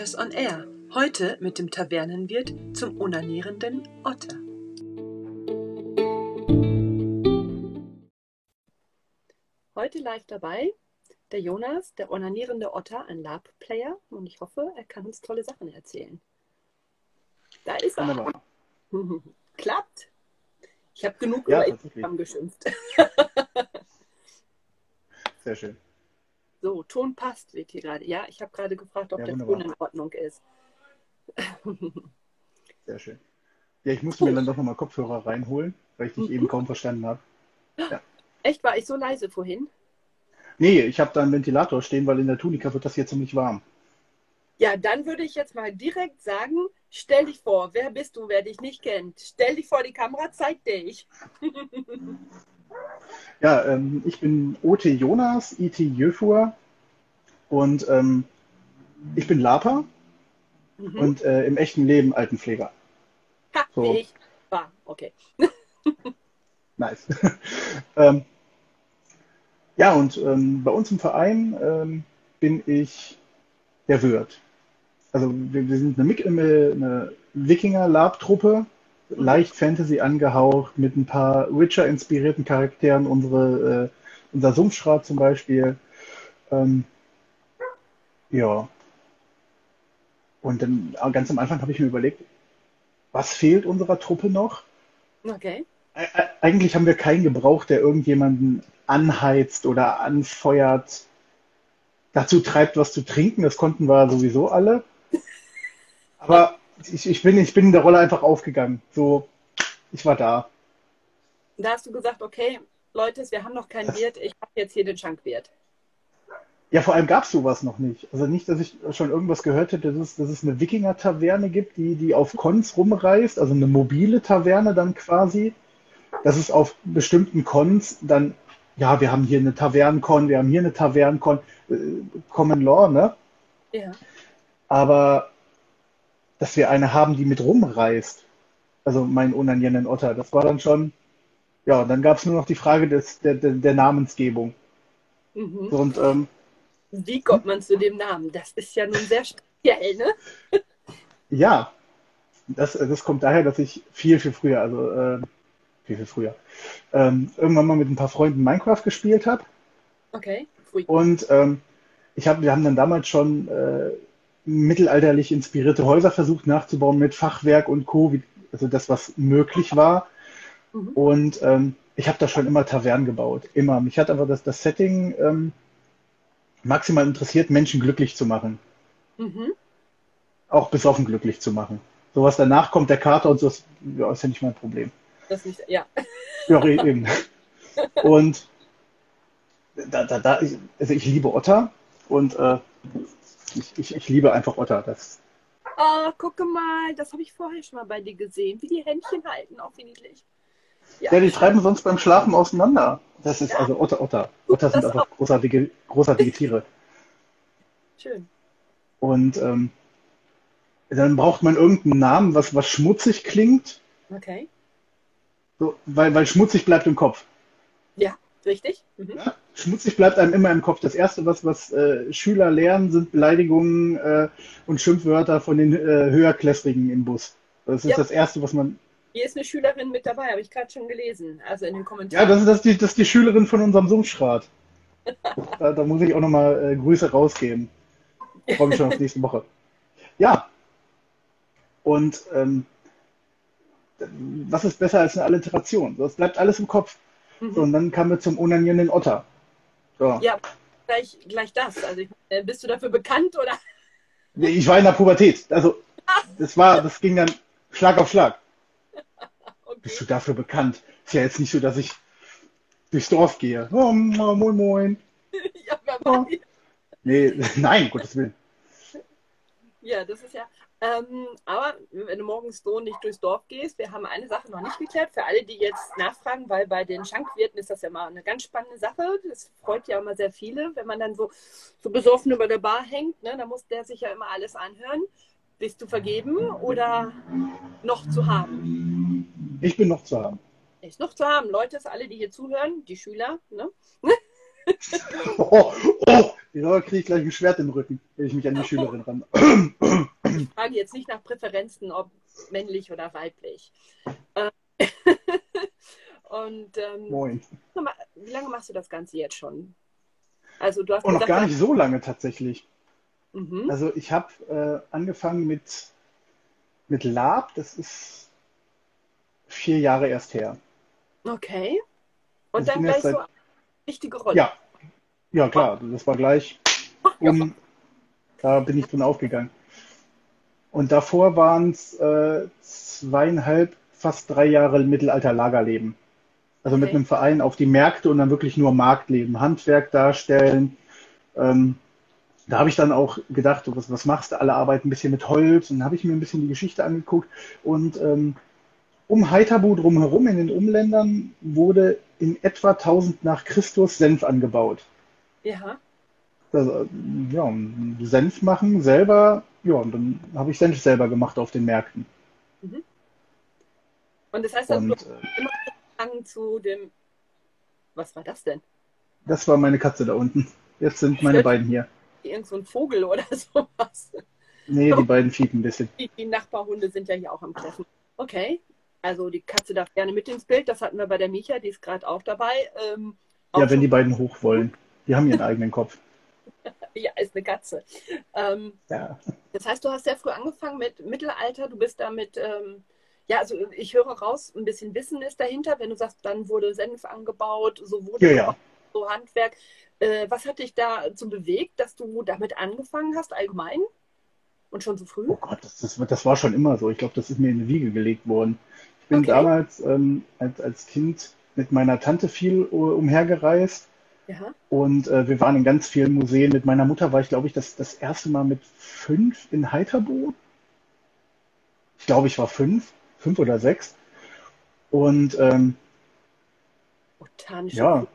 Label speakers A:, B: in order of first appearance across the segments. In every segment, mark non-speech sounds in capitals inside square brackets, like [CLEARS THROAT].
A: Adventures on Air. Heute mit dem Tavernenwirt zum onanierenden Otter. Heute live dabei der Jonas, der onanierende Otter, ein Lab-Player. Und ich hoffe, er kann uns tolle Sachen erzählen. Da ist er. [LAUGHS] Klappt. Ich habe genug ja, über Instagram geschimpft.
B: Sehr schön.
A: So, Ton passt, wird hier gerade. Ja, ich habe gerade gefragt, ob ja, der Ton in Ordnung ist.
B: Sehr schön. Ja, ich musste Gut. mir dann doch nochmal Kopfhörer reinholen, weil ich dich mhm. eben kaum verstanden habe.
A: Ja. Echt, war ich so leise vorhin?
B: Nee, ich habe da einen Ventilator stehen, weil in der Tunika wird das hier ziemlich warm.
A: Ja, dann würde ich jetzt mal direkt sagen, stell dich vor, wer bist du, wer dich nicht kennt? Stell dich vor die Kamera, zeig dich. [LAUGHS]
B: ja, ähm, ich bin OT Jonas, IT Jöfur und ähm, ich bin Lapa mhm. und äh, im echten Leben Altenpfleger.
A: Ha, so. ich war, okay. [LAUGHS]
B: nice. [LAUGHS] ähm, ja, und ähm, bei uns im Verein ähm, bin ich der Wirt also wir, wir sind eine, eine Wikinger-Lab-Truppe, leicht Fantasy angehaucht, mit ein paar Witcher-inspirierten Charakteren, unsere, äh, unser Sumpfschrat zum Beispiel. Ähm, ja. Und dann ganz am Anfang habe ich mir überlegt, was fehlt unserer Truppe noch?
A: Okay.
B: Eigentlich haben wir keinen gebraucht, der irgendjemanden anheizt oder anfeuert, dazu treibt, was zu trinken. Das konnten wir sowieso alle. [LAUGHS] Aber ich, ich, bin, ich bin in der Rolle einfach aufgegangen. So, ich war da.
A: Da hast du gesagt, okay, Leute, wir haben noch keinen Wirt, ich habe jetzt hier den Schankwirt.
B: Ja, vor allem gab es sowas noch nicht. Also nicht, dass ich schon irgendwas gehört hätte, dass es, dass es eine Wikinger-Taverne gibt, die, die auf Cons rumreist, also eine mobile Taverne dann quasi. Dass es auf bestimmten Cons dann, ja, wir haben hier eine Tavernencon, wir haben hier eine Tavernencon, äh, Common Law, ne?
A: Ja.
B: Aber dass wir eine haben, die mit rumreist. Also mein unanierenden Otter. Das war dann schon, ja, dann gab es nur noch die Frage des, der, der, der Namensgebung.
A: Mhm. Und, ähm, Wie kommt man zu dem Namen? Das ist ja nun sehr speziell, ne?
B: ja, das, das kommt daher, dass ich viel, viel früher, also äh, viel, viel früher, ähm, irgendwann mal mit ein paar Freunden Minecraft gespielt habe.
A: Okay.
B: Früh. Und ähm, ich hab, wir haben dann damals schon äh, mittelalterlich inspirierte Häuser versucht nachzubauen mit Fachwerk und Co., also das, was möglich war. Mhm. Und ähm, ich habe da schon immer Tavernen gebaut, immer. Mich hat aber das, das Setting ähm, maximal interessiert, Menschen glücklich zu machen. Mhm. Auch besoffen glücklich zu machen. So was danach kommt, der Kater und so, ist, ja, ist ja nicht mein Problem.
A: Das nicht, ja.
B: Ja, eben. Und da, da, da, also ich liebe Otter und äh, ich, ich, ich liebe einfach Otter. Das
A: oh, gucke mal, das habe ich vorher schon mal bei dir gesehen, wie die Händchen halten, auch wie niedlich.
B: Ja, ja die treiben sonst beim Schlafen auseinander. Das ist ja. also Otter, Otter. Otter sind einfach großartige, großartige Tiere.
A: Schön.
B: Und ähm, dann braucht man irgendeinen Namen, was, was schmutzig klingt.
A: Okay.
B: So, weil, weil schmutzig bleibt im Kopf.
A: Richtig. Mhm. Ja?
B: schmutzig bleibt einem immer im Kopf. Das Erste, was, was äh, Schüler lernen, sind Beleidigungen äh, und Schimpfwörter von den äh, Höherklässrigen im Bus. Das ist ja. das Erste, was man.
A: Hier ist eine Schülerin mit dabei, habe ich gerade schon gelesen. Also in den Kommentaren.
B: Ja, das ist, das, die, das ist die Schülerin von unserem Sumpfschrat. [LAUGHS] da, da, muss ich auch nochmal äh, Grüße rausgeben. Ich freue mich schon auf nächste Woche. Ja. Und ähm, was ist besser als eine Alliteration? Das bleibt alles im Kopf. Mhm. So, und dann kamen wir zum unanierenden Otter.
A: So. Ja, gleich, gleich das. Also äh, bist du dafür bekannt oder?
B: Ich war in der Pubertät. Also das war, das ging dann Schlag auf Schlag. [LAUGHS] Okay. Bist du dafür bekannt? Ist ja jetzt nicht so, dass ich durchs Dorf gehe. Oh, moin, moin. [LAUGHS] ja, wer oh. Nee, [LAUGHS] nein, Gottes Willen.
A: Ja, das ist ja, ähm, aber wenn du morgens so nicht durchs Dorf gehst, wir haben eine Sache noch nicht geklärt. Für alle, die jetzt nachfragen, weil bei den Schankwirten ist das ja mal eine ganz spannende Sache. Das freut ja immer sehr viele, wenn man dann so, so besoffen über der Bar hängt. Ne? Da muss der sich ja immer alles anhören. Bist du vergeben oder noch zu haben?
B: Ich bin noch zu haben.
A: Ist noch zu haben. Leute, alle, die hier zuhören, die Schüler, ne? [LAUGHS]
B: oh, oh, Die Sauer kriege ich gleich ein Schwert im Rücken, wenn ich mich an die Schülerin ran. [CLEARS THROAT]
A: Ich frage jetzt nicht nach Präferenzen, ob männlich oder weiblich. Äh, [LAUGHS] Und ähm,
B: Moin.
A: wie lange machst du das Ganze jetzt schon? Also du hast
B: Und noch
A: gesagt,
B: gar nicht so lange tatsächlich.
A: Mhm.
B: Also ich habe äh, angefangen mit, mit Lab, das ist vier Jahre erst her.
A: Okay. Und
B: Ich
A: dann gleich
B: seit-
A: so eine wichtige Rolle.
B: Ja, ja klar, das war gleich um, da bin ich drin aufgegangen. Und davor waren es äh, zweieinhalb, fast drei Jahre Mittelalter-Lagerleben. Also mit
A: Okay.
B: einem Verein auf die Märkte und dann wirklich nur Marktleben, Handwerk darstellen. Ähm, da habe ich dann auch gedacht, was, was machst du? Alle arbeiten ein bisschen mit Holz. Und dann habe ich mir ein bisschen die Geschichte angeguckt. Und ähm, um Haithabu drumherum in den Umländern wurde in etwa 1000 nach Christus Senf angebaut.
A: Ja.
B: Also, ja, Senf machen selber, ja, und dann habe ich Senf selber gemacht auf den Märkten.
A: Und das heißt, dass du
B: Und äh,
A: immer Hang zu dem. Was war das denn?
B: das war meine Katze da unten. Jetzt sind meine beiden hier.
A: Irgend so ein Vogel oder [LAUGHS] sowas.
B: Nee, die beiden fiepen ein bisschen.
A: Die, die Nachbarhunde sind ja hier auch am Treffen. Okay. Also die Katze darf gerne mit ins Bild. Das hatten wir bei der Micha, die ist gerade auch dabei. Ähm, auch
B: Ja, wenn die beiden hoch wollen. Die haben ihren eigenen Kopf.
A: Ja, ist eine Katze. Ähm,
B: Ja.
A: Das heißt, du hast sehr früh angefangen mit Mittelalter. Du bist damit, ähm, ja, also ich höre raus, ein bisschen Wissen ist dahinter. Wenn du sagst, dann wurde Senf angebaut, so wurde
B: Ja, ja.
A: so Handwerk. Äh, was hat dich dazu bewegt, dass du damit angefangen hast, allgemein? Und schon so früh?
B: Oh Gott, das, das, das war schon immer so. Ich glaube, das ist mir in die Wiege gelegt worden. Ich bin
A: Okay.
B: damals ähm, als, als Kind mit meiner Tante viel äh, umhergereist
A: Ja.
B: und äh, wir waren in ganz vielen Museen. Mit meiner Mutter war ich, glaube ich, das, das erste Mal mit fünf in Heiterbo. Ich glaube, ich war fünf, fünf oder sechs. Und ähm,
A: Botanische.
B: ja,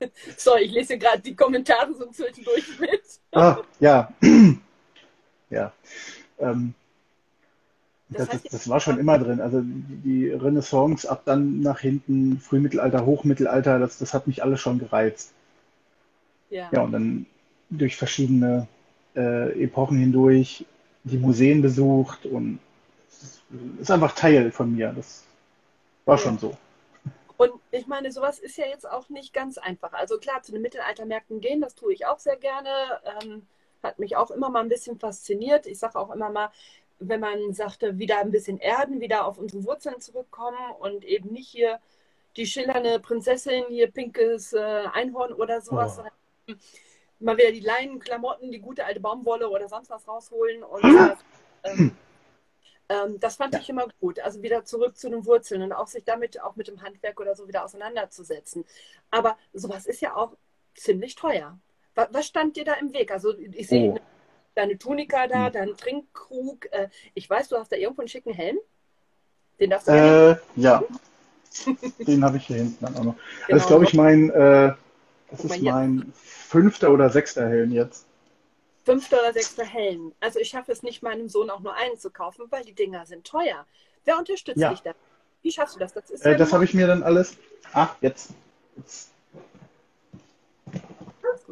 B: [LAUGHS]
A: Sorry, ich lese gerade die Kommentare so zwischendurch mit.
B: ah, ja, [CLEARS THROAT] ja. Ähm,
A: Das
B: Das, das, war schon immer drin. Also die Renaissance ab dann nach hinten, Frühmittelalter, Hochmittelalter, das, das hat mich alles schon gereizt.
A: Ja.
B: Ja, und dann durch verschiedene äh, Epochen hindurch die Museen besucht und es ist, ist einfach Teil von mir. Das war
A: Ja.
B: schon so.
A: Und ich meine, sowas ist ja jetzt auch nicht ganz einfach. Also klar, zu den Mittelaltermärkten gehen, das tue ich auch sehr gerne. Ähm, hat mich auch immer mal ein bisschen fasziniert. Ich sage auch immer mal, wenn man sagte, wieder ein bisschen erden, wieder auf unsere Wurzeln zurückkommen und eben nicht hier die schillernde Prinzessin, hier pinkes äh, Einhorn oder sowas,
B: Oh.
A: sondern mal wieder die Leinenklamotten, die gute alte Baumwolle oder sonst was rausholen. Und äh, ähm, ähm, das fand
B: Ja.
A: ich immer gut. Also wieder zurück zu den Wurzeln und auch sich damit auch mit dem Handwerk oder so wieder auseinanderzusetzen. Aber sowas ist ja auch ziemlich teuer. Was, was stand dir da im Weg? Also ich sehe
B: Oh.
A: Deine Tunika da,
B: Hm.
A: deinen Trinkkrug. Äh, ich weiß, du hast da irgendwo einen schicken Helm. Den darfst du.
B: Äh, ja, [LAUGHS] den habe ich hier hinten dann auch noch. Das
A: Genau.
B: ist, glaube ich, mein, äh, das ist mein fünfter oder sechster Helm jetzt.
A: Fünfter oder sechster Helm. Also ich schaffe es nicht, meinem Sohn auch nur einen zu kaufen, weil die Dinger sind teuer. Wer unterstützt
B: Ja.
A: dich da? Wie schaffst du das? Das
B: Äh, das habe ich mir dann alles. Ach, jetzt.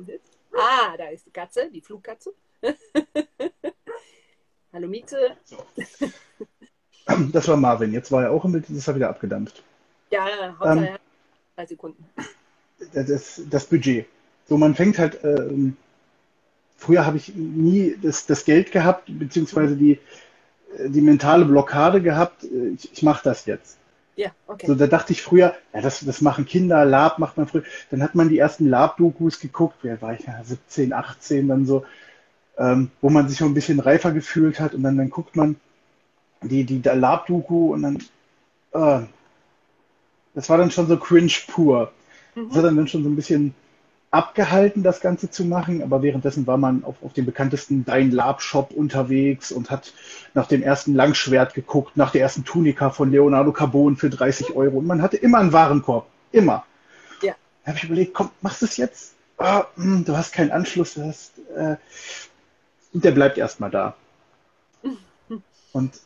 B: jetzt?
A: Ah, da ist die Katze, die Flugkatze. [LAUGHS] Hallo Miete.
B: Das war Marvin. Jetzt war er auch im Bild, das ist er wieder abgedampft.
A: Ja, Hauptsache
B: Ähm.
A: drei Sekunden.
B: das, das Budget. So, man fängt halt, ähm, früher habe ich nie das, das Geld gehabt, beziehungsweise die, äh, die mentale Blockade gehabt, ich, ich mache das jetzt.
A: Ja, okay.
B: So, da dachte ich früher, ja, das, das machen Kinder, Lab macht man früher. Dann hat man die ersten Lab-Dokus geguckt, wer war ich, ja, 17, 18, dann so, ähm, wo man sich so ein bisschen reifer gefühlt hat und dann, dann guckt man die, die Lab-Doku und dann, äh, das war dann schon so cringe pur. Das hat
A: Mhm.
B: dann schon so ein bisschen abgehalten, das Ganze zu machen, aber währenddessen war man auf, auf dem bekanntesten Dein Lab Shop unterwegs und hat nach dem ersten Langschwert geguckt, nach der ersten Tunika von Leonardo Carbon für 30 Euro und man hatte immer einen Warenkorb. Immer.
A: Ja.
B: Da habe ich überlegt, komm, machst du es jetzt? Ah, hm, du hast keinen Anschluss, du hast, äh, und der bleibt erstmal da. [LAUGHS] Und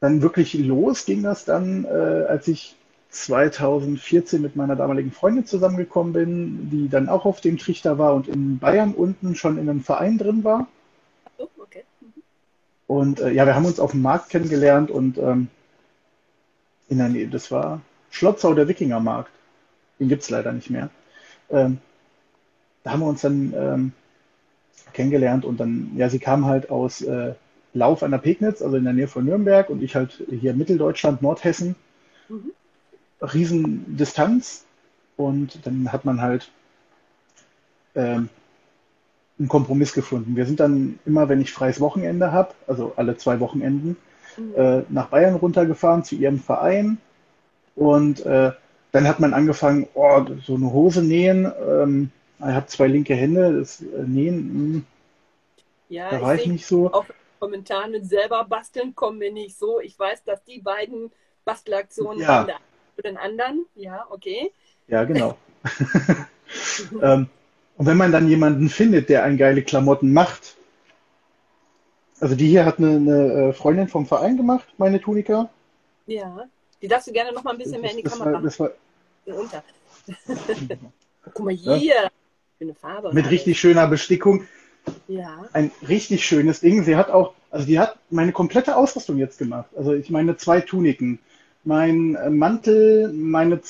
B: dann wirklich los ging das dann, äh, als ich 2014 mit meiner damaligen Freundin zusammengekommen bin, die dann auch auf dem Trichter war und in Bayern unten schon in einem Verein drin war.
A: Oh, okay. Mhm.
B: Und äh, ja, wir haben uns auf dem Markt kennengelernt und ähm, in der Nähe, das war Schlotzau, der Wikingermarkt. Den gibt es leider nicht mehr. Ähm, da haben wir uns dann ähm, kennengelernt und dann, ja, sie kam halt aus äh, Lauf an der Pegnitz, also in der Nähe von Nürnberg und ich halt hier Mitteldeutschland, Nordhessen.
A: Mhm.
B: Riesendistanz und dann hat man halt ähm, einen Kompromiss gefunden. Wir sind dann immer, wenn ich freies Wochenende habe, also alle zwei Wochenenden,
A: Mhm.
B: äh, nach Bayern runtergefahren zu ihrem Verein und äh, dann hat man angefangen, oh, so eine Hose nähen. Ähm, ich habe zwei linke Hände, das äh, Nähen, mh,
A: Ja,
B: da
A: ich
B: war ich
A: sehe
B: nicht so.
A: auch momentan mit selber basteln kommen wir nicht so. Ich weiß, dass die beiden Bastelaktionen
B: Ja.
A: der eine für den anderen. Ja, okay.
B: Ja, genau. [LAUGHS] [LAUGHS] ähm, und wenn man dann jemanden findet, der einen geile Klamotten macht, also die hier hat eine, eine äh, Freundin vom Verein gemacht, meine Tunika.
A: Ja. Die darfst du gerne noch mal ein bisschen mehr in die
B: das,
A: Kamera
B: war, das war
A: unter. [LAUGHS] Guck mal hier. Schöne Farbe.
B: mit richtig schöner Bestickung.
A: Ja.
B: Ein richtig schönes Ding. Sie hat auch, also die hat meine komplette Ausrüstung jetzt gemacht. Also ich meine zwei Tuniken, mein äh, Mantel, meine,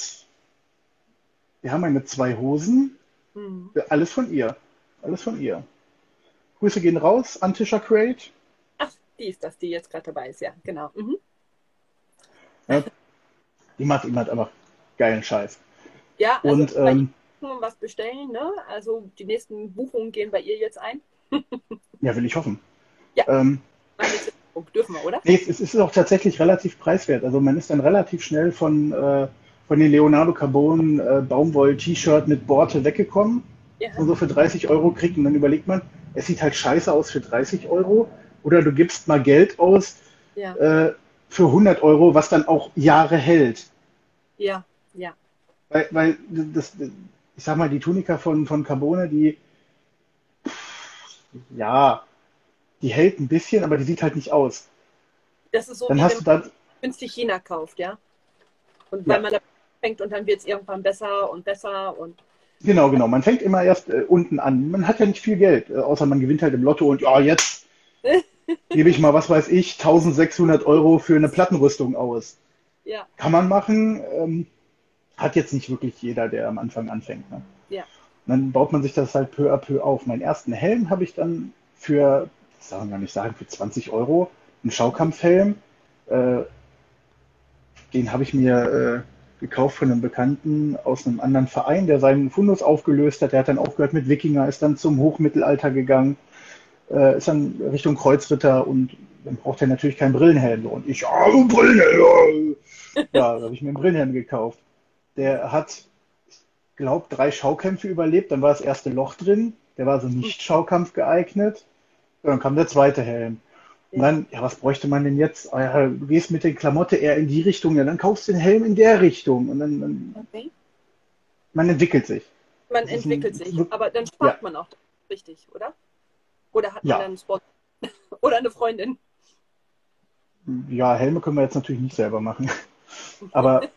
B: ja, meine zwei Hosen,
A: Hm.
B: alles von ihr. Alles von ihr. Grüße gehen raus an Tisha Crate.
A: Ach, die ist das, die jetzt gerade dabei ist, ja, genau. Mhm.
B: Ja, die macht immer einfach geilen Scheiß.
A: Ja, also
B: Und
A: bei
B: ähm,
A: ihr was bestellen, ne? Also die nächsten Buchungen gehen bei ihr jetzt ein.
B: ja, will ich hoffen.
A: Ja.
B: Ähm,
A: dürfen wir, oder?
B: nee, es, es ist auch tatsächlich relativ preiswert. Also man ist dann relativ schnell von, äh, von den Leonardo Carbon äh, Baumwoll-T-Shirt mit Borte weggekommen
A: Ja.
B: und so für 30 Euro kriegt. Und dann überlegt man, es sieht halt scheiße aus für 30 Euro. Oder du gibst mal Geld aus
A: Ja,
B: äh, für 100 Euro, was dann auch Jahre hält.
A: ja, ja.
B: Weil, weil das, ich sag mal, die Tunika von, von Carbone, die, ja, die hält ein bisschen, aber die sieht halt nicht aus.
A: Das ist so,
B: Dann
A: wie
B: hast du
A: wenn man
B: dann,
A: günstig China kauft, ja. Und
B: Ja.
A: weil man da fängt und dann wird es irgendwann besser und besser und
B: genau, genau, man fängt immer erst äh, unten an. Man hat ja nicht viel Geld, äh, außer man gewinnt halt im Lotto und ja, jetzt [LAUGHS] gebe ich mal, was weiß ich, 1600 Euro für eine Plattenrüstung aus.
A: ja,
B: Kann man machen, ähm, hat jetzt nicht wirklich jeder, der am Anfang anfängt. Ne?
A: ja.
B: Und dann baut man sich das halt peu à peu auf. Meinen ersten Helm habe ich dann für, das darf man gar nicht sagen, für 20 Euro, einen Schaukampfhelm. Äh, den habe ich mir äh, gekauft von einem Bekannten aus einem anderen Verein, der seinen Fundus aufgelöst hat. Der hat dann aufgehört mit Wikinger, ist dann zum Hochmittelalter gegangen, äh, ist dann Richtung Kreuzritter und dann braucht er natürlich keinen Brillenhelm. Und ich, ja, Brillenhelm! Ja, [LAUGHS] ja da habe ich mir einen Brillenhelm gekauft. Der hat glaube, drei Schaukämpfe überlebt. Dann war das erste Loch drin. Der war so nicht Schaukampf geeignet. Ja, dann kam der zweite Helm. Und dann, ja, was bräuchte man denn jetzt? Ah, ja, du gehst mit der Klamotte eher in die Richtung, ja, dann kaufst du den Helm in der Richtung. Und dann, dann
A: Okay.
B: man entwickelt sich.
A: Man
B: Das ist ein-
A: entwickelt sich, aber dann spart man auch richtig, oder? Oder hat man
B: Ja.
A: dann einen Sport [LAUGHS] oder eine Freundin?
B: Ja, Helme können wir jetzt natürlich nicht selber machen. [LAUGHS] Aber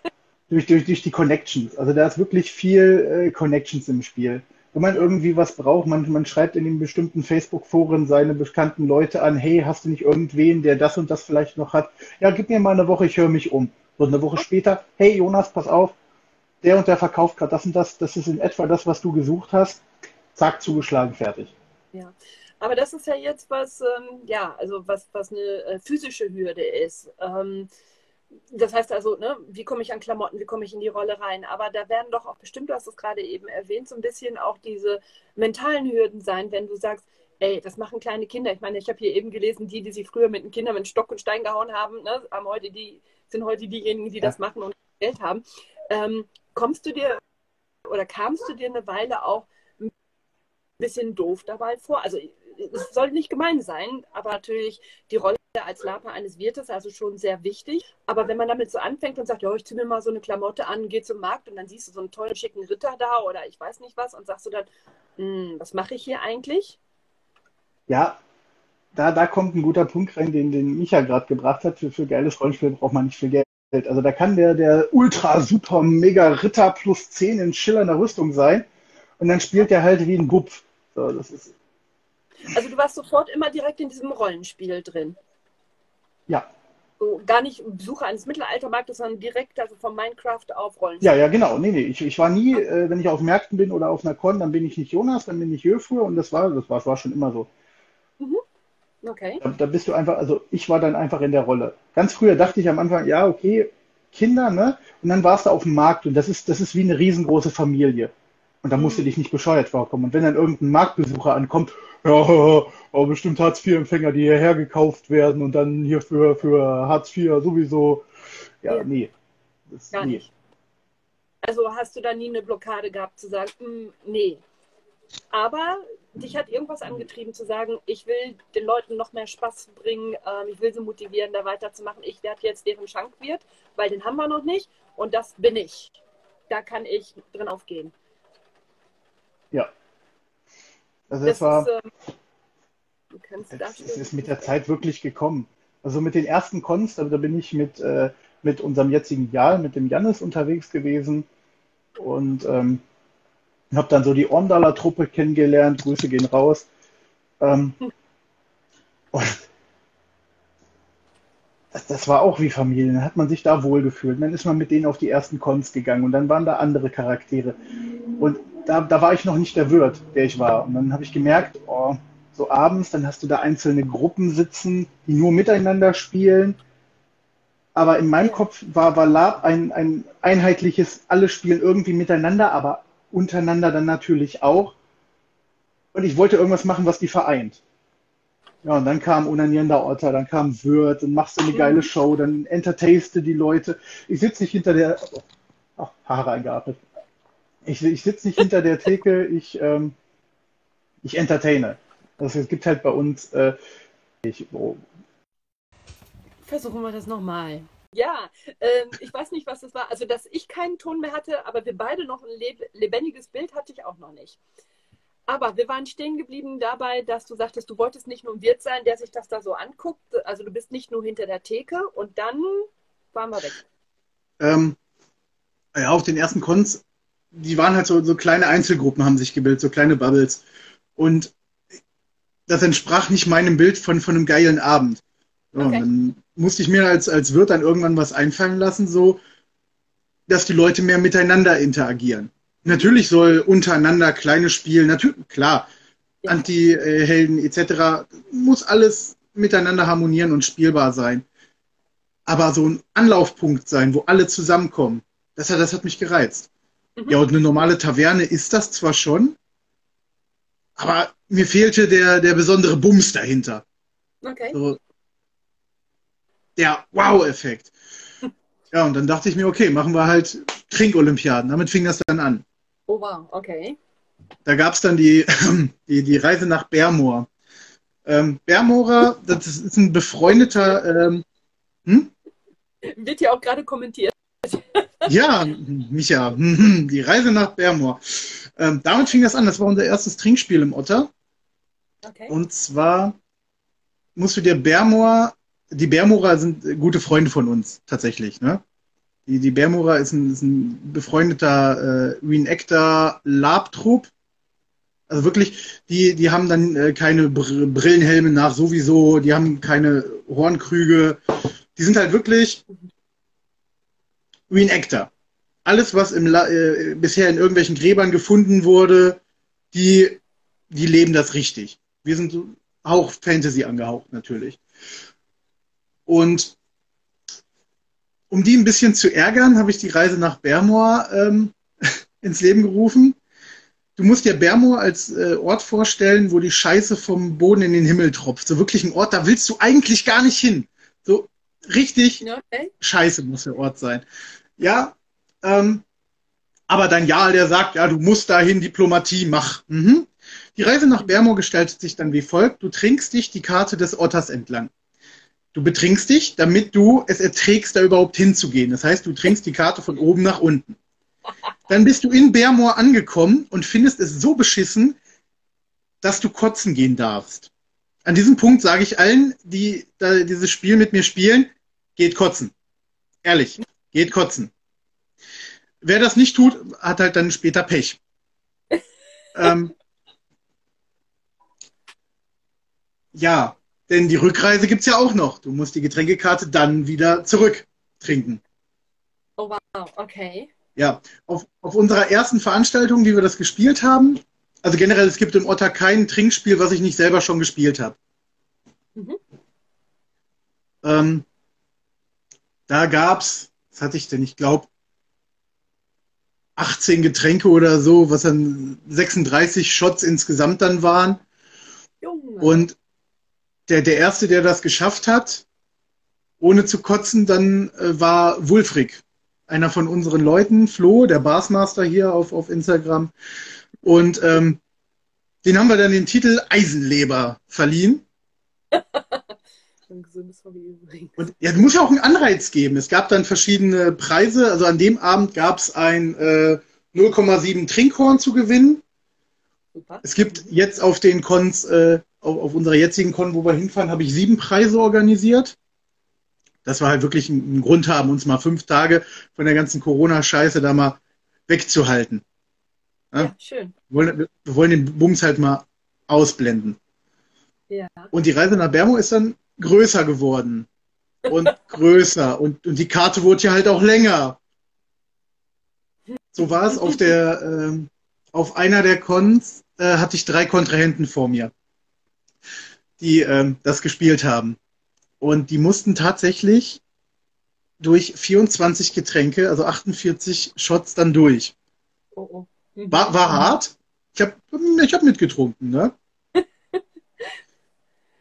B: durch, durch, durch die Connections. Also da ist wirklich viel äh, Connections im Spiel. Wenn man irgendwie was braucht, man, man schreibt in den bestimmten Facebook-Foren seine bekannten Leute an, hey, hast du nicht irgendwen, der das und das vielleicht noch hat? Ja, gib mir mal eine Woche, ich höre mich um. So eine Woche später, hey Jonas, pass auf, der und der verkauft gerade das und das, das ist in etwa das, was du gesucht hast. Zack, zugeschlagen, fertig.
A: Ja. Aber das ist ja jetzt was, ähm, ja, also was, was eine äh, physische Hürde ist. Ähm, das heißt also, ne, wie komme ich an Klamotten, wie komme ich in die Rolle rein? Aber da werden doch auch bestimmt, du hast es gerade eben erwähnt, so ein bisschen auch diese mentalen Hürden sein, wenn du sagst, ey, das machen kleine Kinder. Ich meine, ich habe hier eben gelesen, die, die sie früher mit den Kindern mit Stock und Stein gehauen haben, ne, haben heute die, sind heute diejenigen, die
B: Ja.
A: das machen und Geld haben. Ähm, kommst du dir oder kamst du dir eine Weile auch ein bisschen doof dabei vor? Also es soll nicht gemein sein, aber natürlich die Rolle als Lapa eines Wirtes, also schon sehr wichtig. Aber wenn man damit so anfängt und sagt, ja, ich ziehe mir mal so eine Klamotte an, gehe zum Markt und dann siehst du so einen tollen, schicken Ritter da oder ich weiß nicht was und sagst du dann, hm, was mache ich hier eigentlich?
B: Ja, da, da kommt ein guter Punkt rein, den, den Micha gerade gebracht hat. Für, für geiles Rollenspiel braucht man nicht viel Geld. Also da kann der, der ultra super mega Ritter plus 10 in schillernder Rüstung sein und dann spielt der halt wie ein Bub. So, das ist
A: also du warst sofort immer direkt in diesem Rollenspiel drin.
B: Ja.
A: So, gar nicht Besucher eines Mittelaltermarktes, sondern direkt also von Minecraft auf Rollenspiel.
B: Ja, ja, genau. Nee, nee. Ich, ich war nie, äh, wenn ich auf Märkten bin oder auf einer Con, dann bin ich nicht Jonas, dann bin ich Jöfür und das war, das war, das war schon immer so.
A: Mhm. Okay.
B: Da, da, bist du einfach, also ich war dann einfach in der Rolle. Ganz früher dachte ich am Anfang, ja, okay, Kinder, ne? Und dann warst du auf dem Markt und das ist, das ist wie eine riesengroße Familie. Und da musst du mhm. dich nicht bescheuert vorkommen. Und wenn dann irgendein Marktbesucher ankommt, ja, aber bestimmt Hartz-IV-Empfänger, die hierher gekauft werden und dann hier für, für Hartz IV sowieso. Ja, nee.
A: Das, Gar nee. nicht. Also hast du da nie eine Blockade gehabt zu sagen, hm, nee. Aber dich hat irgendwas angetrieben zu sagen, ich will den Leuten noch mehr Spaß bringen, ähm, ich will sie motivieren, da weiterzumachen. Ich werde jetzt deren Schankwirt, weil den haben wir noch nicht und das bin ich. Da kann ich drin aufgehen.
B: Ja. Also das, das war. Ist, ähm, es, es ist mit der Zeit wirklich gekommen. Also mit den ersten Cons, da, da bin ich mit, äh, mit unserem jetzigen Jahr, mit dem Jannis unterwegs gewesen und ähm, habe dann so die Orndaler Truppe kennengelernt. Grüße gehen raus. Ähm, [LAUGHS] und das, das, war auch wie Familie. Dann hat man sich da wohlgefühlt. Dann ist man mit denen auf die ersten Cons gegangen und dann waren da andere Charaktere. Und da, da war ich noch nicht der Wirt, der ich war. Und dann habe ich gemerkt, oh, so abends, dann hast du da einzelne Gruppen sitzen, die nur miteinander spielen. Aber in meinem Kopf war, war Lab ein, ein einheitliches, alle spielen irgendwie miteinander, aber untereinander dann natürlich auch. Und ich wollte irgendwas machen, was die vereint. Ja, und dann kam Unanierender Otter, dann kam Wirt, dann machst du eine geile Show, dann entertainst du die Leute. Ich sitze nicht hinter der. Ach, Haare eingeatmet. Ich, ich sitze nicht hinter der Theke, ich, ähm, ich entertaine. Also es gibt halt bei uns. Äh, ich, oh.
A: Versuchen wir das nochmal. Ja, ähm, ich weiß nicht, was das war. Also, dass ich keinen Ton mehr hatte, aber wir beide noch ein lebendiges Bild hatte ich auch noch nicht. Aber wir waren stehen geblieben dabei, dass du sagtest, du wolltest nicht nur ein Wirt sein, der sich das da so anguckt. Also du bist nicht nur hinter der Theke und dann waren wir weg.
B: Ähm, ja, auf den ersten Cons, die waren halt so, so kleine Einzelgruppen, haben sich gebildet, so kleine Bubbles. Und das entsprach nicht meinem Bild von, von einem geilen Abend. So, okay. Dann musste ich mir als, als Wirt dann irgendwann was einfallen lassen, so, dass die Leute mehr miteinander interagieren. Natürlich soll untereinander kleine Spiele, natürlich, klar, ja. Anti-Helden etc. muss alles miteinander harmonieren und spielbar sein. Aber so ein Anlaufpunkt sein, wo alle zusammenkommen, das hat, das hat mich gereizt. Mhm. Ja, und eine normale Taverne ist das zwar schon, aber mir fehlte der, der besondere Bums dahinter. Okay. So, der Wow-Effekt. [LAUGHS] Ja, und dann dachte ich mir, okay, machen wir halt Trinkolympiaden. Damit fing das dann an.
A: Oh wow, okay.
B: Da gab es dann die, [CLEARS THROAT] die, die Reise nach Bermoor. Ähm, Bermoorer, das ist ein befreundeter. Ähm, hm?
A: Wird ja auch gerade kommentiert.
B: Ja, Micha, [LAUGHS] die Reise nach Bermoor. Ähm, damit fing das an. Das war unser erstes Trinkspiel im Otter. Okay. Und zwar musst du dir Bermoor, die Bermoorer sind gute Freunde von uns tatsächlich. Ne? Die, die Bermura ist ein, ist ein befreundeter äh, Reenactor Labtrupp. Also wirklich, die, die haben dann äh, keine Br Brillenhelme nach sowieso, die haben keine Hornkrüge. Die sind halt wirklich Reenactor. Alles, was im, äh, bisher in irgendwelchen Gräbern gefunden wurde, die, die leben das richtig. Wir sind auch Fantasy angehaucht natürlich. Und um die ein bisschen zu ärgern, habe ich die Reise nach Bermoor ähm, [LAUGHS] ins Leben gerufen. Du musst dir Bermoor als äh, Ort vorstellen, wo die Scheiße vom Boden in den Himmel tropft. So wirklich ein Ort, da willst du eigentlich gar nicht hin. Richtig okay. scheiße muss der Ort sein. Ja, ähm, aber dein Jarl, der sagt, ja, du musst dahin Diplomatie, mach. Mhm. Die Reise nach Bermoor gestaltet sich dann wie folgt. Du trinkst dich die Karte des Otters entlang. Du betrinkst dich, damit du es erträgst, da überhaupt hinzugehen. Das heißt, du trinkst die Karte von oben nach unten. Dann bist du in Bärmoor angekommen und findest es so beschissen, dass du kotzen gehen darfst. An diesem Punkt sage ich allen, die da dieses Spiel mit mir spielen, geht kotzen. Ehrlich, geht kotzen. Wer das nicht tut, hat halt dann später Pech. [LAUGHS] ähm, ja, denn die Rückreise gibt's ja auch noch. Du musst die Getränkekarte dann wieder zurück trinken.
A: Oh wow, okay.
B: Ja, auf, auf unserer ersten Veranstaltung, wie wir das gespielt haben, also generell, es gibt im Otter kein Trinkspiel, was ich nicht selber schon gespielt habe. Mhm. Ähm, da gab's, was hatte ich denn? Ich glaube, 18 Getränke oder so, was dann 36 Shots insgesamt dann waren. Junge. Und der, der Erste, der das geschafft hat, ohne zu kotzen, dann äh, war Wulfrig. Einer von unseren Leuten, Flo, der Barsmaster hier auf, auf Instagram. Und ähm, den haben wir dann den Titel Eisenleber verliehen. [LAUGHS] Ein gesundes Hobby übrigens. Und ja, du musst ja auch einen Anreiz geben. Es gab dann verschiedene Preise. Also an dem Abend gab es ein äh, 0,7 Trinkhorn zu gewinnen. Super. Es gibt jetzt auf den Cons, äh, auf, auf unserer jetzigen Con, wo wir hinfahren, habe ich sieben Preise organisiert. Dass wir halt wirklich einen Grund haben, uns mal fünf Tage von der ganzen Corona-Scheiße da mal wegzuhalten. Ja, ja schön. Wir wollen, wir wollen den Bums halt mal ausblenden. Ja. Und die Reise nach Bermo ist dann größer geworden. Und [LAUGHS] größer. Und, und die Karte wurde ja halt auch länger. So war es auf [LAUGHS] der, äh, auf einer der Cons äh, hatte ich drei Kontrahenten vor mir, die äh, das gespielt haben. Und die mussten tatsächlich durch 24 Getränke, also 48 Shots dann durch. Oh, oh. Mhm. War, war hart. Ich habe ich hab mitgetrunken, ne? [LAUGHS]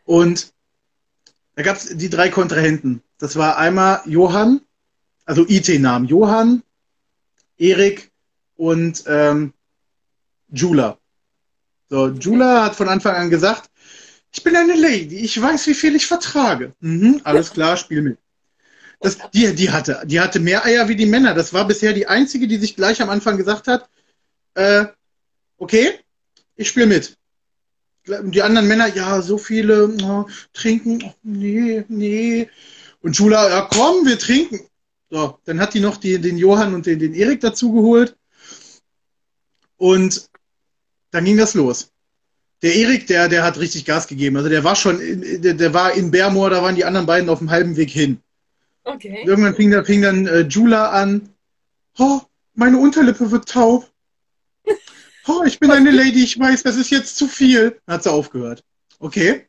B: Und da gab es die drei Kontrahenten. Das war einmal Johann, also IT-Namen. Johann, Erik und ähm, Jula. So, Jula hat von Anfang an gesagt, ich bin eine Lady, ich weiß, wie viel ich vertrage. Mhm, alles klar, spiel mit. Das, die, die, hatte, die hatte mehr Eier wie die Männer. Das war bisher die einzige, die sich gleich am Anfang gesagt hat, äh, okay, ich spiele mit die anderen Männer, ja, so viele oh, trinken, oh, nee, nee. Und Jula, ja, komm, wir trinken. So, dann hat die noch die, den Johann und den, den Erik dazu geholt. Und dann ging das los. Der Erik, der, der hat richtig Gas gegeben. Also der war schon, in, der, der war in Bermoor, da waren die anderen beiden auf dem halben Weg hin. Okay. Irgendwann fing, fing dann äh, Jula an. Oh, meine Unterlippe wird taub [LAUGHS] oh, ich bin eine Lady, ich weiß, das ist jetzt zu viel. Dann hat sie aufgehört. Okay.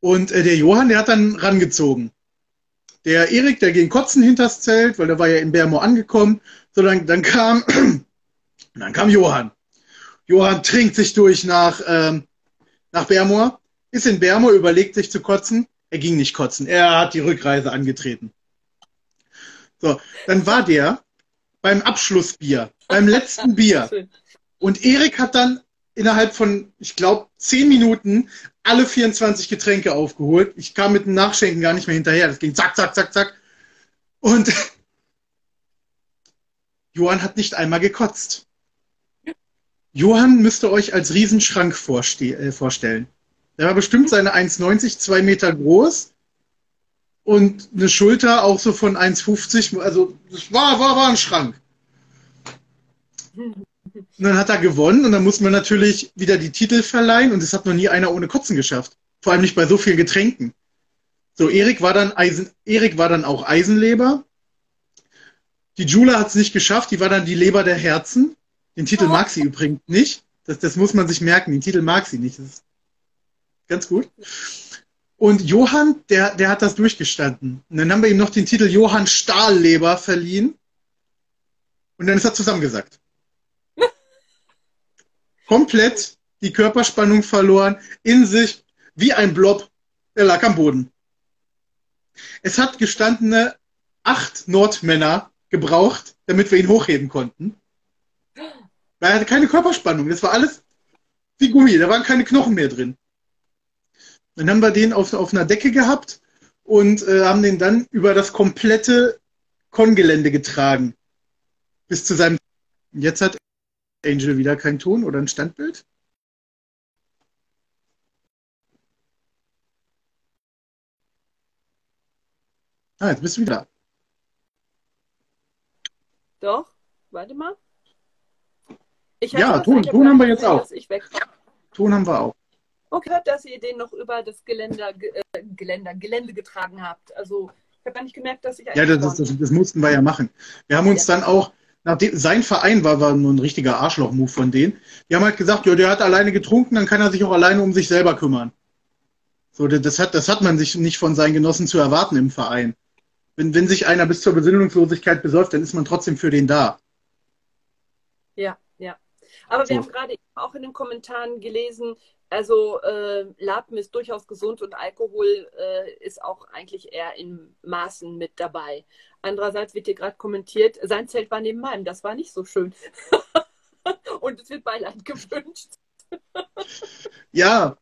B: Und äh, der Johann, der hat dann rangezogen. Der Erik, der ging kotzen hinters Zelt, weil der war ja in Bermo angekommen. So, dann, dann kam, [CLEARS THROAT] dann kam Johann. Johann trinkt sich durch nach, ähm, nach Bermoor, ist in Bermoor, überlegt sich zu kotzen. Er ging nicht kotzen. Er hat die Rückreise angetreten. So, dann war der beim Abschlussbier beim letzten Bier. [LAUGHS] Und Erik hat dann innerhalb von, ich glaube, zehn Minuten alle 24 Getränke aufgeholt. Ich kam mit dem Nachschenken gar nicht mehr hinterher. Das ging zack, zack, zack, zack. Und [LAUGHS] Johann hat nicht einmal gekotzt. Johann müsste euch als Riesenschrank äh, vorstellen. Der war bestimmt seine 1,90, zwei Meter groß und eine Schulter auch so von 1,50. Also das war, war, war ein Schrank. Und dann hat er gewonnen und dann muss man natürlich wieder die Titel verleihen und es hat noch nie einer ohne Kotzen geschafft. Vor allem nicht bei so vielen Getränken. So, Erik war dann Eisen, Erik war dann auch Eisenleber. Die Jula hat es nicht geschafft, die war dann die Leber der Herzen. Den Titel oh. mag sie übrigens nicht. Das, das muss man sich merken. Den Titel mag sie nicht. Das ist ganz gut. Und Johann, der, der hat das durchgestanden. Und dann haben wir ihm noch den Titel Johann Stahlleber verliehen. Und dann ist er zusammengesagt komplett die Körperspannung verloren, in sich wie ein Blob. Er lag am Boden. Es hat gestandene acht Nordmänner gebraucht, damit wir ihn hochheben konnten. Weil er hatte keine Körperspannung. Das war alles wie Gummi. Da waren keine Knochen mehr drin. Dann haben wir den auf, auf einer Decke gehabt und äh, haben den dann über das komplette Kongelände getragen. Bis zu seinem. Jetzt hat Angel wieder kein Ton oder ein Standbild? Ah, jetzt bist du wieder.
A: Doch, warte mal. Ich
B: Ja, Ton- Ton haben wir jetzt auch. Ton haben wir auch.
A: Okay, dass ihr den noch über das Geländer, ge- äh, Geländer, Gelände getragen habt. Also, ich habe gar nicht gemerkt, dass ich
B: Ja, das, das, das, das mussten wir ja machen. Wir haben uns
A: Ja.
B: dann auch, nachdem sein Verein war, war nur ein richtiger Arschloch-Move von denen. Die haben halt gesagt, ja, der hat alleine getrunken, dann kann er sich auch alleine um sich selber kümmern. So, das- hat, das hat man sich nicht von seinen Genossen zu erwarten im Verein. Wenn, wenn sich einer bis zur Besinnungslosigkeit besäuft, dann ist man trotzdem für den da.
A: Ja, ja. Aber wir
B: So.
A: haben gerade eben auch in den Kommentaren gelesen, also äh, Lapen ist durchaus gesund und Alkohol äh, ist auch eigentlich eher in Maßen mit dabei. Andererseits wird hier gerade kommentiert, sein Zelt war neben meinem, das war nicht so schön. [LAUGHS] und es wird Beileid gewünscht.
B: Ja,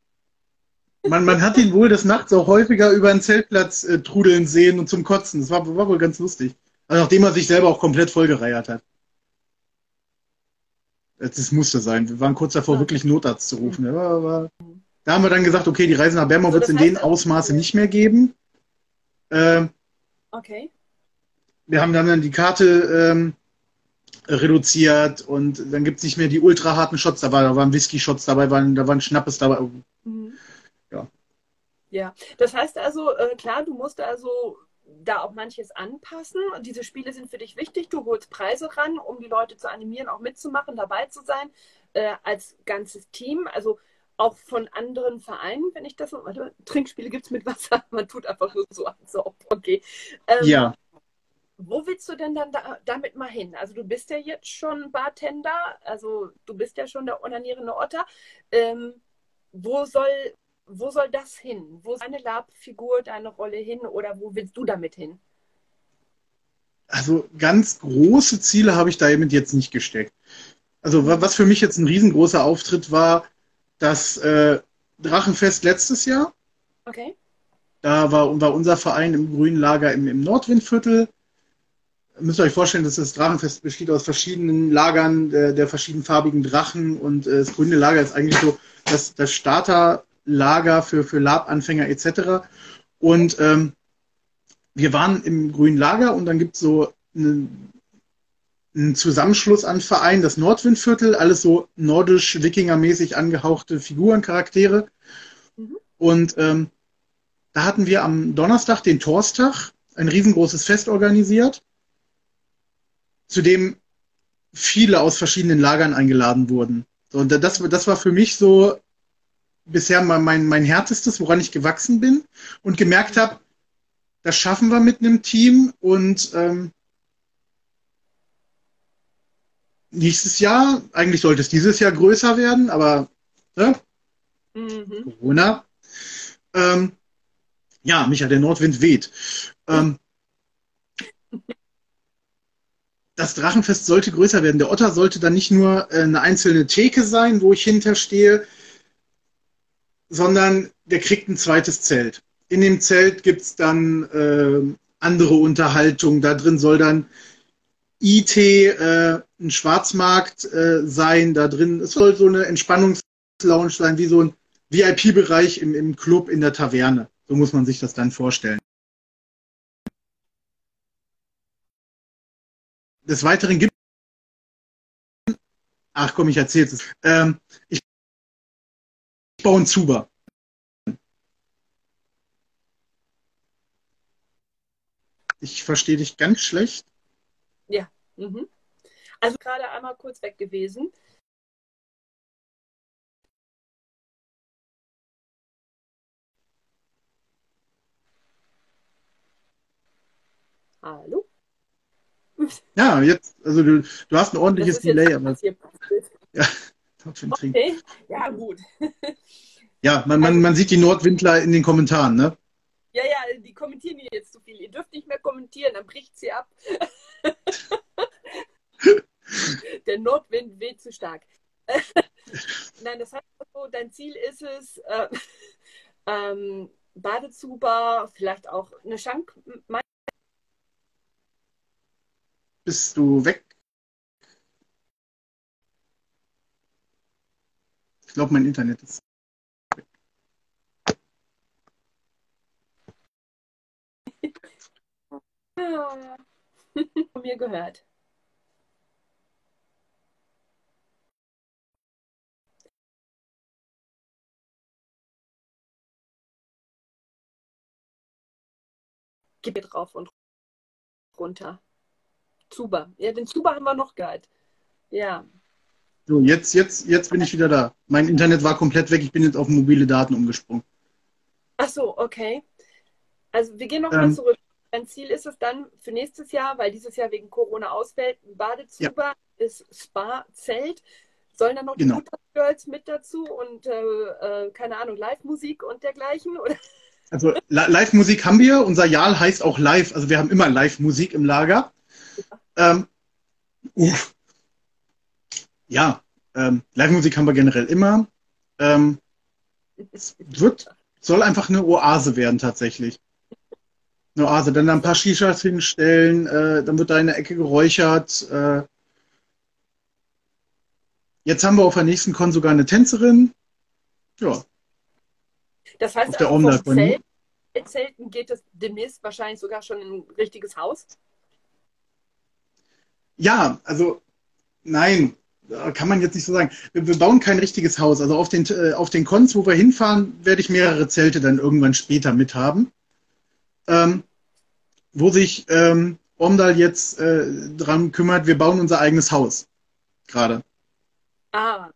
B: man, man hat ihn wohl des Nachts auch häufiger über den Zeltplatz äh, trudeln sehen und zum Kotzen. Das war, war wohl ganz lustig. Also nachdem er sich selber auch komplett vollgereiert hat. Das, musste sein. Wir waren kurz davor,
A: Ja.
B: wirklich Notarzt zu rufen. Ja, war, da haben wir dann gesagt, okay, die Reise nach Bermau
A: So,
B: wird es in den Ausmaße nicht mehr geben. Ähm,
A: Okay.
B: Wir haben dann, die Karte ähm, reduziert und dann gibt es nicht mehr die ultra harten Shots dabei. Da waren Whisky-Shots dabei, waren, da waren Schnappes dabei.
A: Mhm.
B: Ja.
A: Ja, das heißt also, äh, klar, du musst also da auch manches anpassen. Und diese Spiele sind für dich wichtig. Du holst Preise ran, um die Leute zu animieren, auch mitzumachen, dabei zu sein, äh, als ganzes Team. Also auch von anderen Vereinen, wenn ich das so. Warte, Trinkspiele gibt es mit Wasser. [LAUGHS] Man tut einfach nur so, so okay. Ähm,
B: Ja.
A: Wo willst du denn dann da, damit mal hin? Also du bist ja jetzt schon Bartender, also du bist ja schon der onanierende Otter. Ähm, wo soll, wo soll das hin? Wo ist deine Lab-Figur, deine Rolle hin oder wo willst du damit hin?
B: Also ganz große Ziele habe ich da eben jetzt nicht gesteckt. Also wa- was für mich jetzt ein riesengroßer Auftritt war, das äh, Drachenfest letztes Jahr.
A: Okay.
B: Da war, war unser Verein im grünen Lager im, im Nordwindviertel. Müsst ihr euch vorstellen, dass das Drachenfest besteht aus verschiedenen Lagern der, der verschiedenfarbigen Drachen und äh, das grüne Lager ist eigentlich so das, das Starterlager für, für Lab-Anfänger etc. Und ähm, wir waren im grünen Lager und dann gibt es so einen, einen Zusammenschluss an Vereinen, das Nordwindviertel, alles so nordisch-wikingermäßig angehauchte Figuren, Charaktere.
A: Mhm.
B: Und ähm, da hatten wir am Donnerstag, den Torstag, ein riesengroßes Fest organisiert, zu dem viele aus verschiedenen Lagern eingeladen wurden. So, und das, das war für mich so bisher mein, mein, mein härtestes, woran ich gewachsen bin und gemerkt habe, das schaffen wir mit einem Team und ähm, nächstes Jahr, eigentlich sollte es dieses Jahr größer werden, aber ne,
A: Mhm.
B: Corona. Ähm, ja, Micha, der Nordwind weht. Ähm, das Drachenfest sollte größer werden. Der Otter sollte dann nicht nur äh, eine einzelne Theke sein, wo ich hinterstehe, sondern der kriegt ein zweites Zelt. In dem Zelt gibt es dann äh, andere Unterhaltung. Da drin soll dann IT, äh, ein Schwarzmarkt äh, sein. Da drin, es soll so eine Entspannungslounge sein, wie so ein VIP-Bereich im, im Club in der Taverne. So muss man sich das dann vorstellen. Des Weiteren gibt Ach komm, ich erzähl's es. Ähm, ich, baue einen Zuber. Ich verstehe dich ganz schlecht.
A: Mhm. Also gerade einmal kurz weg gewesen. Hallo?
B: Ja, jetzt, also du, du hast ein ordentliches Delay, aber
A: passiert.
B: trotzdem [LAUGHS] trinken.
A: Okay, ja gut.
B: Ja, man, man, man sieht die Nordwindler in den Kommentaren, ne?
A: Ja, ja, die kommentieren hier jetzt zu viel. Ihr dürft nicht mehr kommentieren, dann bricht sie ab. [LAUGHS] Der Nordwind weht zu stark. [LAUGHS] Nein, das heißt also, dein Ziel ist es, äh, ähm, Badezuber, vielleicht auch eine Schank.
B: Bist du weg? Ich glaube, mein Internet ist. [LAUGHS]
A: Von mir gehört. Gib drauf und runter. Zuba. Ja, den Zuba haben wir noch gehört. Ja.
B: So, jetzt, jetzt, jetzt bin ich wieder da. Mein Internet war komplett weg. Ich bin jetzt auf mobile Daten umgesprungen.
A: Ach so, okay. Also wir gehen nochmal ähm, zurück. Dein Ziel ist es dann für nächstes Jahr, weil dieses Jahr wegen Corona ausfällt, ein Badezuber ja. ist Spa-Zelt. Sollen dann noch die genau. Girls mit dazu und äh, äh, keine Ahnung, Live-Musik und dergleichen? Oder?
B: Also Live-Musik haben wir. Unser Jahr heißt auch Live. Also wir haben immer Live-Musik im Lager. Ja, ähm, ja ähm, Live-Musik haben wir generell immer. Ähm, es wird, soll einfach eine Oase werden tatsächlich. Eine Oase. Dann ein paar Shishas hinstellen, äh, dann wird da in der Ecke geräuchert. Äh, jetzt haben wir auf der nächsten Con sogar eine Tänzerin. Ja,
A: das heißt, auf der also vom Zelt, Zelten geht es demnächst wahrscheinlich sogar schon in ein richtiges Haus?
B: Ja, also nein, kann man jetzt nicht so sagen. Wir, bauen kein richtiges Haus. Also auf den, äh, auf den Cons, wo wir hinfahren, werde ich mehrere Zelte dann irgendwann später mithaben. Ähm, wo sich ähm, Omdal jetzt äh, dran kümmert, wir bauen unser eigenes Haus. Gerade.
A: Ah,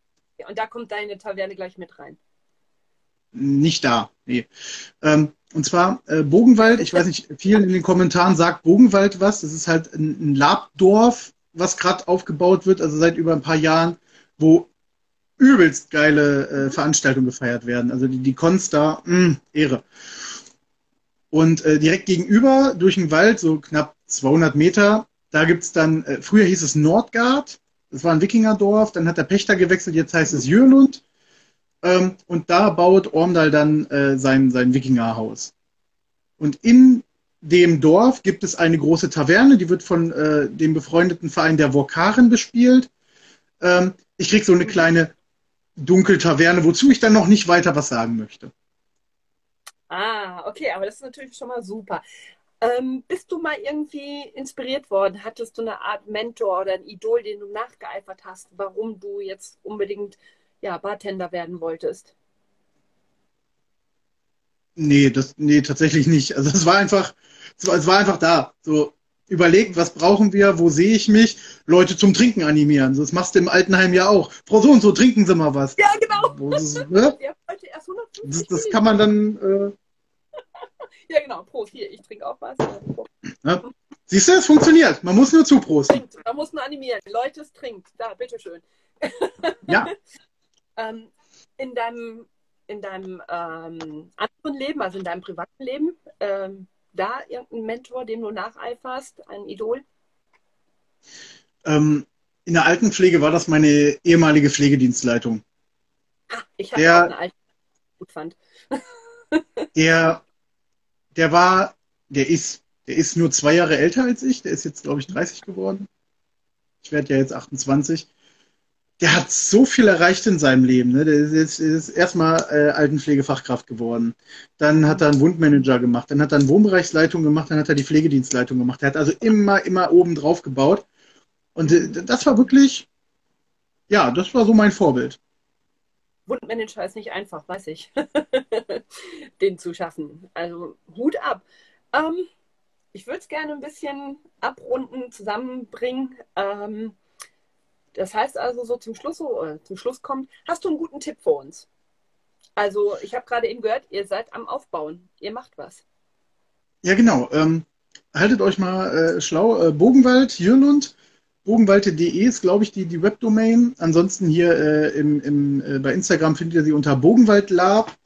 A: und da kommt deine Taverne gleich mit rein
B: nicht da. Nee. Ähm, und zwar äh, Bogenwald, ich weiß nicht, vielen in den Kommentaren sagt Bogenwald was. Das ist halt ein, ein Labdorf, was gerade aufgebaut wird, also seit über ein paar Jahren, wo übelst geile äh, Veranstaltungen gefeiert werden. Also die, die Cons da, mh, mm, Ehre. Und äh, direkt gegenüber, durch den Wald, so knapp 200 Meter, da gibt's dann, äh, früher hieß es Nordgard, das war ein Wikingerdorf, dann hat der Pächter gewechselt, jetzt heißt es Jürlund. Ähm, und da baut Ormdal dann äh, sein, sein Wikingerhaus. Und in dem Dorf gibt es eine große Taverne, die wird von äh, dem befreundeten Verein der Vokaren bespielt. Ähm, ich krieg so eine kleine Dunkeltaverne, wozu ich dann noch nicht weiter was sagen möchte.
A: Ah, okay, aber das ist natürlich schon mal super. Ähm, bist du mal irgendwie inspiriert worden? Hattest du eine Art Mentor oder ein Idol, den du nachgeeifert hast, warum du jetzt unbedingt ja, Bartender werden wolltest?
B: Nee, das, nee, tatsächlich nicht. Also es war einfach, es war, es war einfach da. So, überlegt, was brauchen wir, wo sehe ich mich, Leute zum Trinken animieren. So, das machst du im Altenheim ja auch. Frau so und so, trinken Sie mal was.
A: Ja, genau.
B: Das, ne? [LAUGHS] das, das, kann man dann. Äh... [LAUGHS]
A: ja, genau. Prost, hier, ich trinke auch was.
B: Ja. Siehst du, es funktioniert. Man muss nur zuprosten.
A: Man muss nur animieren. Leute, es trinkt. Da, bitteschön.
B: ja. [LAUGHS]
A: ähm, in deinem, in deinem ähm, anderen Leben, also in deinem privaten Leben, ähm, da irgendein Mentor, dem du nacheiferst, ein Idol?
B: Ähm, in der Altenpflege war das meine ehemalige Pflegedienstleitung.
A: Ah, ich habe eine alte gut fand. [LAUGHS]
B: der, der war, der ist, der ist nur zwei Jahre älter als ich. Der ist jetzt, glaube ich, 30 geworden. Ich werde ja jetzt 28 der hat so viel erreicht in seinem Leben. Ne? Der ist, ist erstmal äh, Altenpflegefachkraft geworden. Dann hat er einen Wundmanager gemacht. Dann hat er eine Wohnbereichsleitung gemacht. Dann hat er die Pflegedienstleitung gemacht. Er hat also immer, immer oben drauf gebaut. Und äh, das war wirklich, ja, das war so mein Vorbild.
A: Wundmanager ist nicht einfach, weiß ich, [LAUGHS] den zu schaffen. Also Hut ab. Ähm, ich würde es gerne ein bisschen abrunden, zusammenbringen. Ähm, das heißt also, so zum Schluss, so, äh, zum Schluss kommt, hast du einen guten Tipp für uns? Also, ich habe gerade eben gehört, ihr seid am Aufbauen. Ihr macht was.
B: Ja, genau. Ähm, haltet euch mal äh, schlau. Äh, Bogenwald, Jürlund. Bogenwald.de ist, glaube ich, die, die Webdomain. Ansonsten hier äh, im, im, äh, bei Instagram findet ihr sie unter Bogenwaldlab.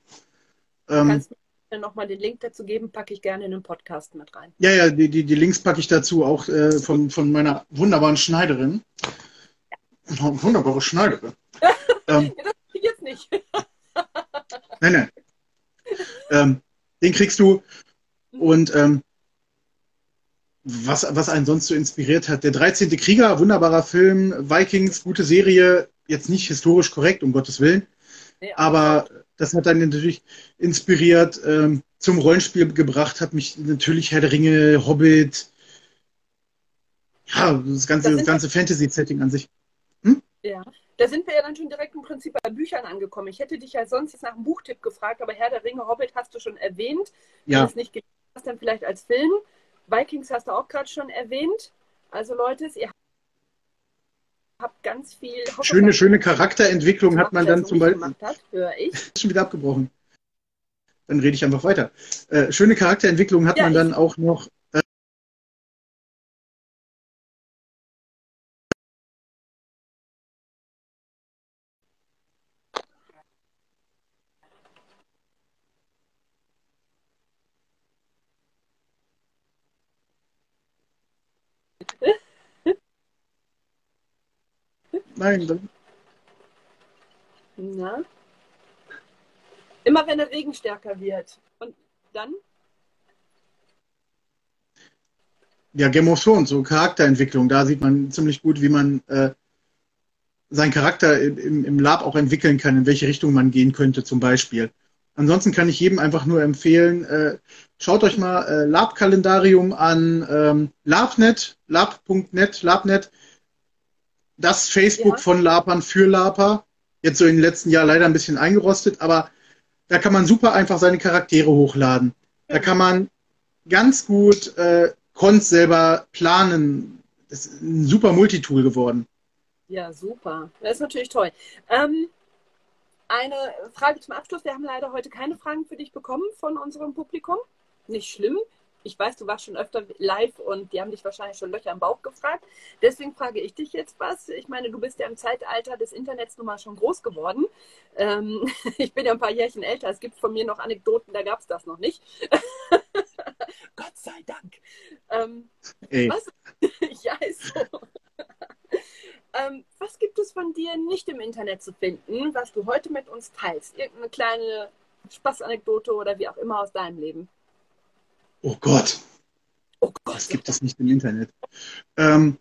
A: Ähm, Kannst du nochmal den Link dazu geben? Packe ich gerne in den Podcast mit rein.
B: Ja, ja, die, die, die Links packe ich dazu, auch äh, von, von meiner wunderbaren Schneiderin. Wunderbare Schneiderin. [LAUGHS]
A: ähm, das ich jetzt nicht. [LAUGHS]
B: nein, nein. Ähm, den kriegst du. Und ähm, was, was einen sonst so inspiriert hat. Der 13. Krieger, wunderbarer Film, Vikings, gute Serie, jetzt nicht historisch korrekt, um Gottes Willen. Nee, aber das hat dann natürlich inspiriert, ähm, zum Rollenspiel gebracht, hat mich natürlich Herr der Ringe, Hobbit, ja, das ganze,
A: Da
B: das ganze Fantasy-Setting an sich.
A: Ja, da sind wir ja dann schon direkt im Prinzip bei Büchern angekommen. Ich hätte dich ja sonst jetzt nach einem Buchtipp gefragt, aber Herr der Ringe, Hobbit hast du schon erwähnt. Wenn du
B: Ja,
A: es nicht gelesen hast, dann vielleicht als Film. Vikings hast du auch gerade schon erwähnt. Also Leute, ihr habt ganz viel
B: schöne, schöne
A: Hausaufgaben
B: Charakterentwicklung hat man dann zum Beispiel.
A: hat, höre ich. [LAUGHS]
B: Ist schon wieder abgebrochen. Dann rede ich einfach weiter. Äh, schöne Charakterentwicklung hat
A: Ja,
B: man dann auch noch. Äh, nein, dann,
A: na, immer wenn der Regen stärker wird. Und dann,
B: ja, Game of Thrones, so Charakterentwicklung. Da sieht man ziemlich gut, wie man äh, seinen Charakter im, im Lab auch entwickeln kann, in welche Richtung man gehen könnte, zum Beispiel. Ansonsten kann ich jedem einfach nur empfehlen, äh, schaut euch mal äh, Lab-Kalendarium an, ähm, Labnet, lab.net, Labnet, das Facebook
A: ja,
B: von Lapern für Laper. Jetzt so in den letzten Jahren leider ein bisschen eingerostet, aber da kann man super einfach seine Charaktere hochladen. Da kann man ganz gut äh, Cons selber planen. Das ist ein super Multitool geworden.
A: Ja, super. Das ist natürlich toll. Ähm, eine Frage zum Abschluss. Wir haben leider heute keine Fragen für dich bekommen von unserem Publikum. Nicht schlimm. Ich weiß, du warst schon öfter live und die haben dich wahrscheinlich schon Löcher im Bauch gefragt. Deswegen frage ich dich jetzt was. Ich meine, du bist ja im Zeitalter des Internets nun mal schon groß geworden. Ähm, [LAUGHS] ich bin ja ein paar Jährchen älter. Es gibt von mir noch Anekdoten, da gab es das noch nicht. [LAUGHS] Gott sei Dank. Ähm, was? [LAUGHS] ja, ist so. Ähm, was gibt es von dir nicht im Internet zu finden, was du heute mit uns teilst? Irgendeine kleine Spaßanekdote oder wie auch immer aus deinem Leben?
B: Oh Gott,
A: Oh Gott,
B: das gibt es nicht im Internet. Ähm,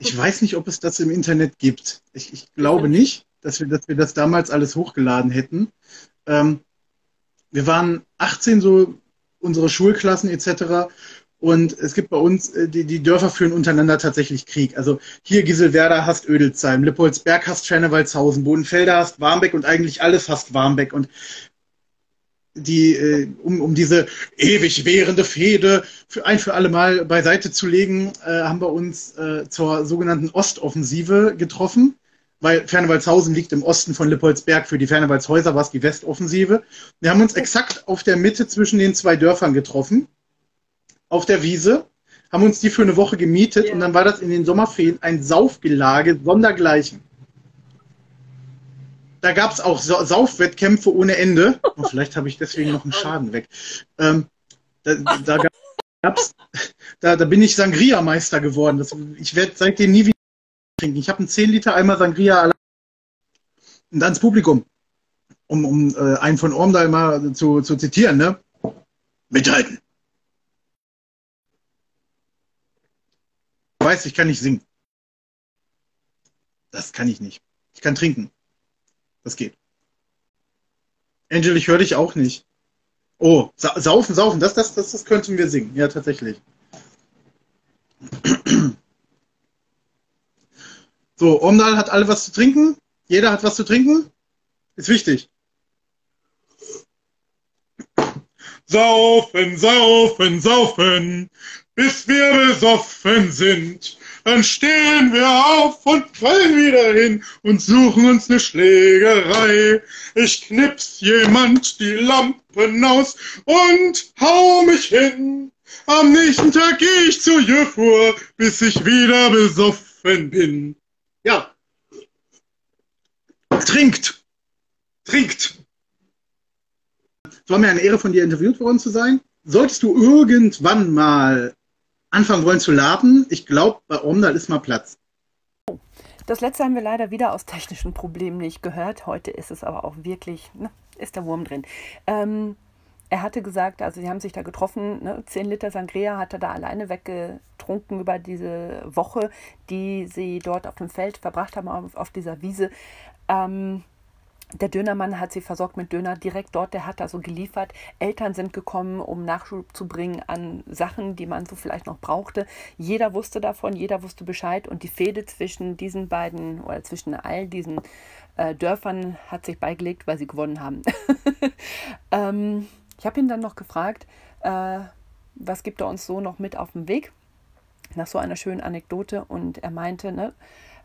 B: ich weiß nicht, ob es das im Internet gibt. Ich, ich glaube nicht, dass wir, dass wir das damals alles hochgeladen hätten. Ähm, wir waren 18, so unsere Schulklassen etc. Und es gibt bei uns, äh, die, die Dörfer führen untereinander tatsächlich Krieg. Also hier Giselwerder hasst Ödelsheim, Lippoldsberg hasst Schernewaldshausen, Bodenfelder hasst Warmbeck und eigentlich alles hasst Warmbeck. Und die, äh, um, um diese ewig währende Fehde für ein für alle Mal beiseite zu legen, äh, haben wir uns äh, zur sogenannten Ostoffensive getroffen, weil Fernewaldshausen liegt im Osten von Lippoldsberg. Für die Fernewaldshäuser war es die Westoffensive. Wir haben uns exakt auf der Mitte zwischen den zwei Dörfern getroffen, auf der Wiese, haben uns die für eine Woche gemietet und
A: ja.
B: dann war das in den Sommerferien ein Saufgelage sondergleichen. Da gab es auch Sa Saufwettkämpfe ohne Ende. Oh, vielleicht habe ich deswegen noch einen Schaden weg. Ähm, da, da gab's, da, da bin ich Sangria-Meister geworden. Das, ich werde seitdem nie wieder trinken. Ich habe einen 10 Liter Eimer Sangria allein und ans Publikum, um, um äh, einen von Orm da mal zu, zu zitieren. Ne? Mithalten. Du weißt, ich kann nicht singen. Das kann ich nicht. Ich kann trinken. Das geht. Angel, ich höre dich auch nicht. Oh, sa saufen, saufen, das, das, das, das könnten wir singen. Ja, tatsächlich. So, Omdal hat alle was zu trinken. Jeder hat was zu trinken. Ist wichtig.
C: Saufen, saufen, saufen, bis wir besoffen sind. Dann stehen wir auf und fallen wieder hin und suchen uns eine Schlägerei. Ich knips jemand die Lampen aus und hau mich hin. Am nächsten Tag gehe ich zu Jöfur, bis ich wieder besoffen bin.
B: Ja, trinkt. Trinkt. Es war mir eine Ehre, von dir interviewt worden zu sein. Solltest du irgendwann mal anfangen wollen zu laden, ich glaube, bei Omdal ist mal Platz.
A: Das letzte haben wir leider wieder aus technischen Problemen nicht gehört. Heute ist es aber auch wirklich, ne, ist der Wurm drin. Ähm, er hatte gesagt, also sie haben sich da getroffen, ne, 10 Liter Sangria hat er da alleine weggetrunken über diese Woche, die sie dort auf dem Feld verbracht haben, auf, auf dieser Wiese. Ähm, der Dönermann hat sie versorgt mit Döner direkt dort, der hat also geliefert. Eltern sind gekommen, um Nachschub zu bringen an Sachen, die man so vielleicht noch brauchte. Jeder wusste davon, jeder wusste Bescheid und die Fehde zwischen diesen beiden oder zwischen all diesen äh, Dörfern hat sich beigelegt, weil sie gewonnen haben. [LAUGHS] ähm, ich habe ihn dann noch gefragt, äh, was gibt er uns so noch mit auf den Weg? Nach so einer schönen Anekdote und er meinte, ne,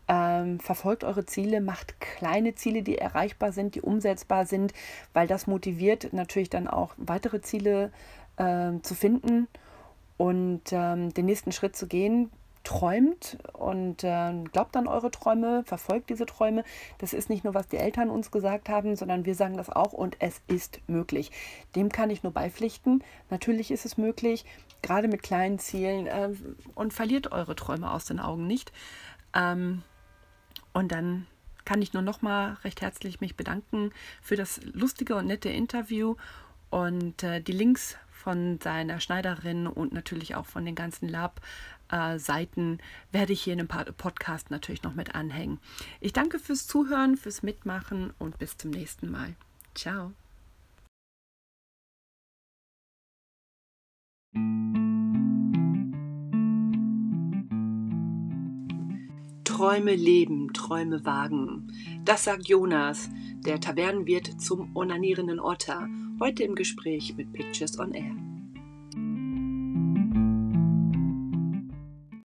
A: ähm, verfolgt eure Ziele, macht kleine Ziele, die erreichbar sind, die umsetzbar sind, weil das motiviert natürlich dann auch weitere Ziele äh, zu finden und ähm, den nächsten Schritt zu gehen. Träumt und äh, glaubt an eure Träume, verfolgt diese Träume. Das ist nicht nur, was die Eltern uns gesagt haben, sondern wir sagen das auch und es ist möglich. Dem kann ich nur beipflichten. Natürlich ist es möglich, gerade mit kleinen Zielen äh, und verliert eure Träume aus den Augen nicht. Ähm, und dann kann ich nur noch mal recht herzlich mich bedanken für das lustige und nette Interview und äh, die Links von seiner Schneiderin und natürlich auch von den ganzen Lab-Seiten äh, werde ich hier in dem Podcast natürlich noch mit anhängen. Ich danke fürs Zuhören, fürs Mitmachen und bis zum nächsten Mal. Ciao. Träume leben, Träume wagen. Das sagt Jonas, der Tavernenwirt zum onanierenden Otter, heute im Gespräch mit Pictures on Air.